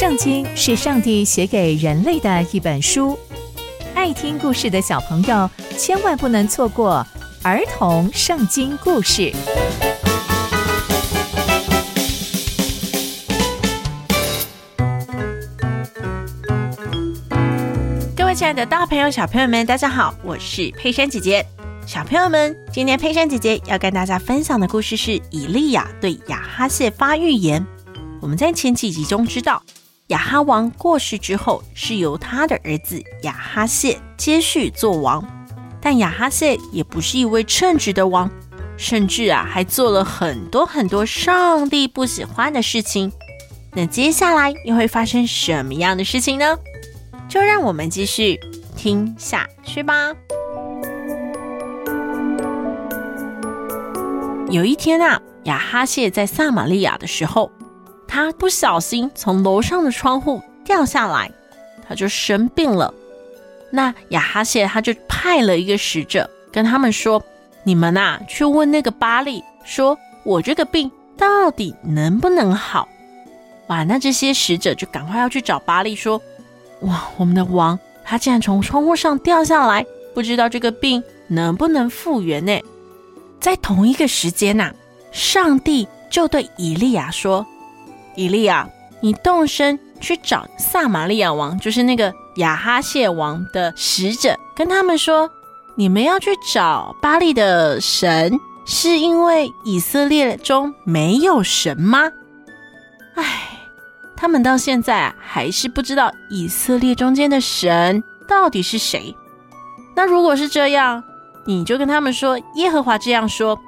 圣经是上帝写给人类的一本书，爱听故事的小朋友千万不能错过儿童圣经故事。各位亲爱的大朋友、小朋友们，大家好，我是佩珊姐姐。小朋友们，今天佩珊姐姐要跟大家分享的故事是以利亚对亚哈谢发预言。我们在前几集中知道。亚哈王过世之后，是由他的儿子亚哈谢接续做王。但亚哈谢也不是一位称职的王，甚至啊，还做了很多很多上帝不喜欢的事情。那接下来又会发生什么样的事情呢？就让我们继续听下去吧。有一天啊，亚哈谢在撒玛利亚的时候。他不小心从楼上的窗户掉下来，他就生病了。那亚哈谢他就派了一个使者跟他们说：“你们呐、去问那个巴力，说我这个病到底能不能好？”哇，那这些使者就赶快要去找巴力说：“哇，我们的王他竟然从窗户上掉下来，不知道这个病能不能复原呢？”在同一个时间呐、上帝就对以利亚说。以利亚，你动身去找撒玛利亚王，就是那个亚哈谢王的使者，跟他们说：你们要去找巴力的神，是因为以色列中没有神吗？唉，他们到现在还是不知道以色列中间的神到底是谁。那如果是这样，你就跟他们说：耶和华这样说。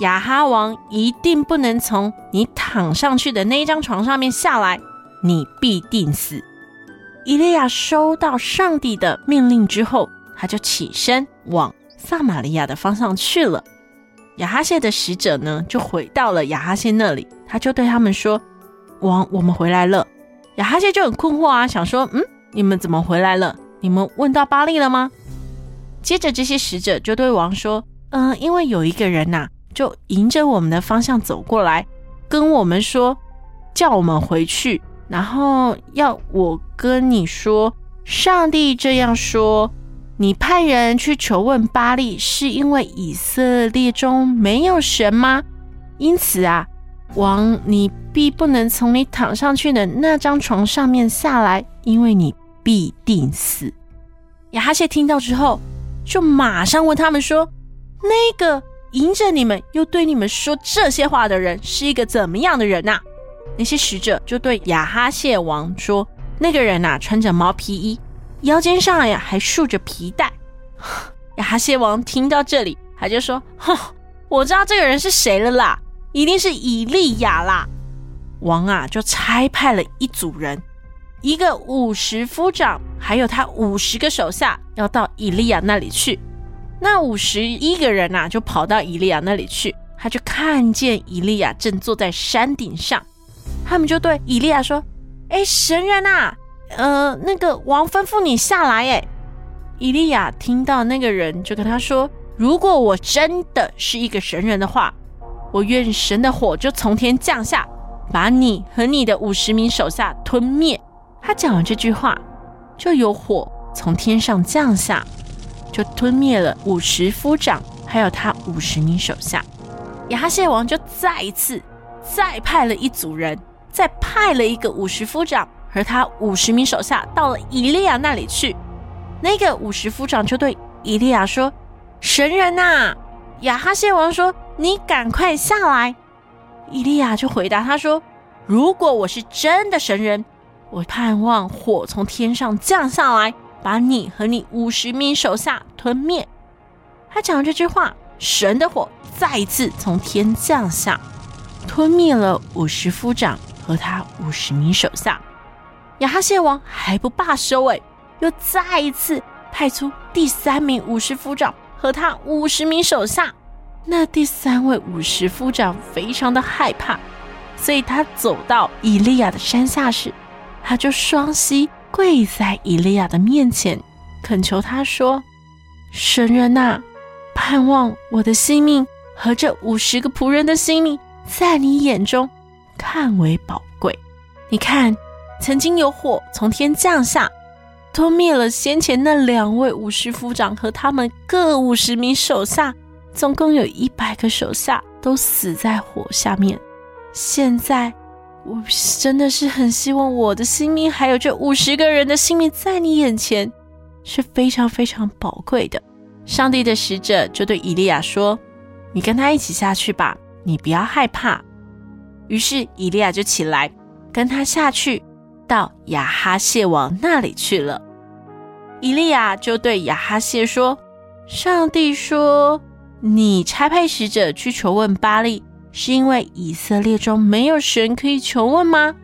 亚哈王一定不能从你躺上去的那一张床上面下来，你必定死。伊利亚收到上帝的命令之后，他就起身往撒玛利亚的方向去了。亚哈谢的使者呢，就回到了亚哈谢那里，他就对他们说：“王，我们回来了。”亚哈谢就很困惑啊，想说：“嗯，你们怎么回来了？你们问到巴利了吗？”接着这些使者就对王说：“嗯、因为有一个人呐、”就迎着我们的方向走过来，跟我们说，叫我们回去，然后要我跟你说，上帝这样说：你派人去求问巴力，是因为以色列中没有神吗？因此啊，王，你必不能从你躺上去的那张床上面下来，因为你必定死。亚哈谢听到之后，就马上问他们说：那个。迎着你们又对你们说这些话的人是一个怎么样的人呐？那些使者就对亚哈谢王说：“那个人呐，穿着毛皮衣，腰间上呀还束着皮带。”亚哈谢王听到这里，他就说：“哼，我知道这个人是谁了啦，一定是以利亚啦。”王啊，就差派了一组人，一个五十夫长，还有他五十个手下，要到以利亚那里去。那五十一个人呐、啊，就跑到以利亚那里去。他就看见以利亚正坐在山顶上，他们就对以利亚说：“哎，神人呐，呃，那个王吩咐你下来。”哎，以利亚听到那个人就跟他说：“如果我真的是一个神人的话，我愿神的火就从天降下，把你和你的五十名手下吞灭。”他讲完这句话，就有火从天上降下。就吞灭了五十夫长，还有他五十名手下。亚哈谢王就再一次再派了一组人，再派了一个五十夫长和他五十名手下到了以利亚那里去。那个五十夫长就对以利亚说：“神人呐！”亚哈谢王说：“你赶快下来。”以利亚就回答他说：“如果我是真的神人，我盼望火从天上降下来。”把你和你五十名手下吞灭。他讲这句话，神的火再一次从天降下，吞灭了五十夫长和他五十名手下。亚哈谢王还不罢休，诶，又再一次派出第三名五十夫长和他五十名手下。那第三位五十夫长非常的害怕，所以他走到以利亚的山下时，他就双膝。跪在伊利亚的面前，恳求他说：“神人呐，盼望我的性命和这五十个仆人的性命，在你眼中看为宝贵。你看，曾经有火从天降下，吞灭了先前那两位武士夫长和他们各五十名手下，总共有一百个手下都死在火下面。现在，我真的是很希望我的性命，还有这五十个人的性命，在你眼前是非常非常宝贵的。上帝的使者就对以利亚说：“你跟他一起下去吧，你不要害怕。”于是以利亚就起来，跟他下去，到亚哈谢王那里去了。以利亚就对亚哈谢说：“上帝说，你差派使者去求问巴力，是因为以色列中没有神可以求问吗？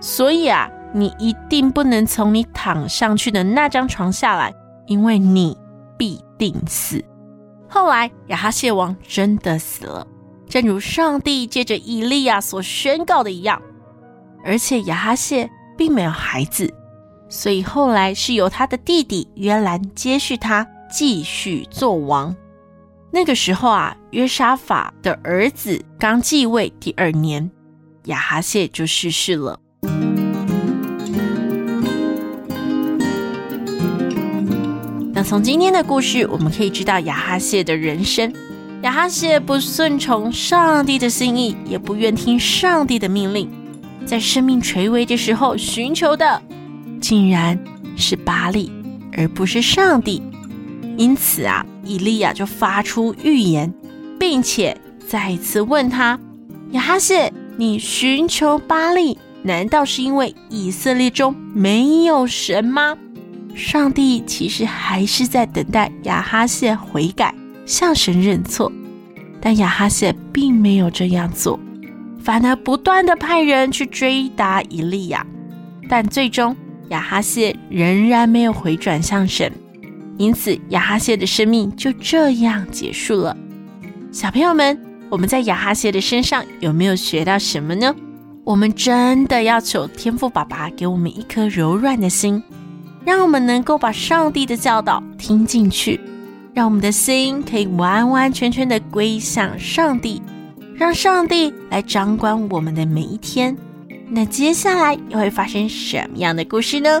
所以啊，你一定不能从你躺上去的那张床下来，因为你必定死。”后来亚哈谢王真的死了。正如上帝借着以利亚所宣告的一样，而且亚哈谢并没有孩子，所以后来是由他的弟弟约兰接续他，继续做王。那个时候啊，约沙法的儿子刚继位第二年，亚哈谢就逝世了。那从今天的故事，我们可以知道亚哈谢的人生。亚哈谢不顺从上帝的心意，也不愿听上帝的命令，在生命垂危的时候，寻求的竟然是巴力，而不是上帝。因此啊，以利亚就发出预言，并且再一次问他：亚哈谢，你寻求巴力，难道是因为以色列中没有神吗？上帝其实还是在等待亚哈谢悔改。向神认错，但亚哈谢并没有这样做，反而不断地派人去追打以利亚，但最终亚哈谢仍然没有回转向神，因此亚哈谢的生命就这样结束了。小朋友们，我们在亚哈谢的身上有没有学到什么呢？我们真的要求天父爸爸给我们一颗柔软的心，让我们能够把上帝的教导听进去。让我们的心可以完完全全的归向上帝，让上帝来掌管我们的每一天。那接下来又会发生什么样的故事呢？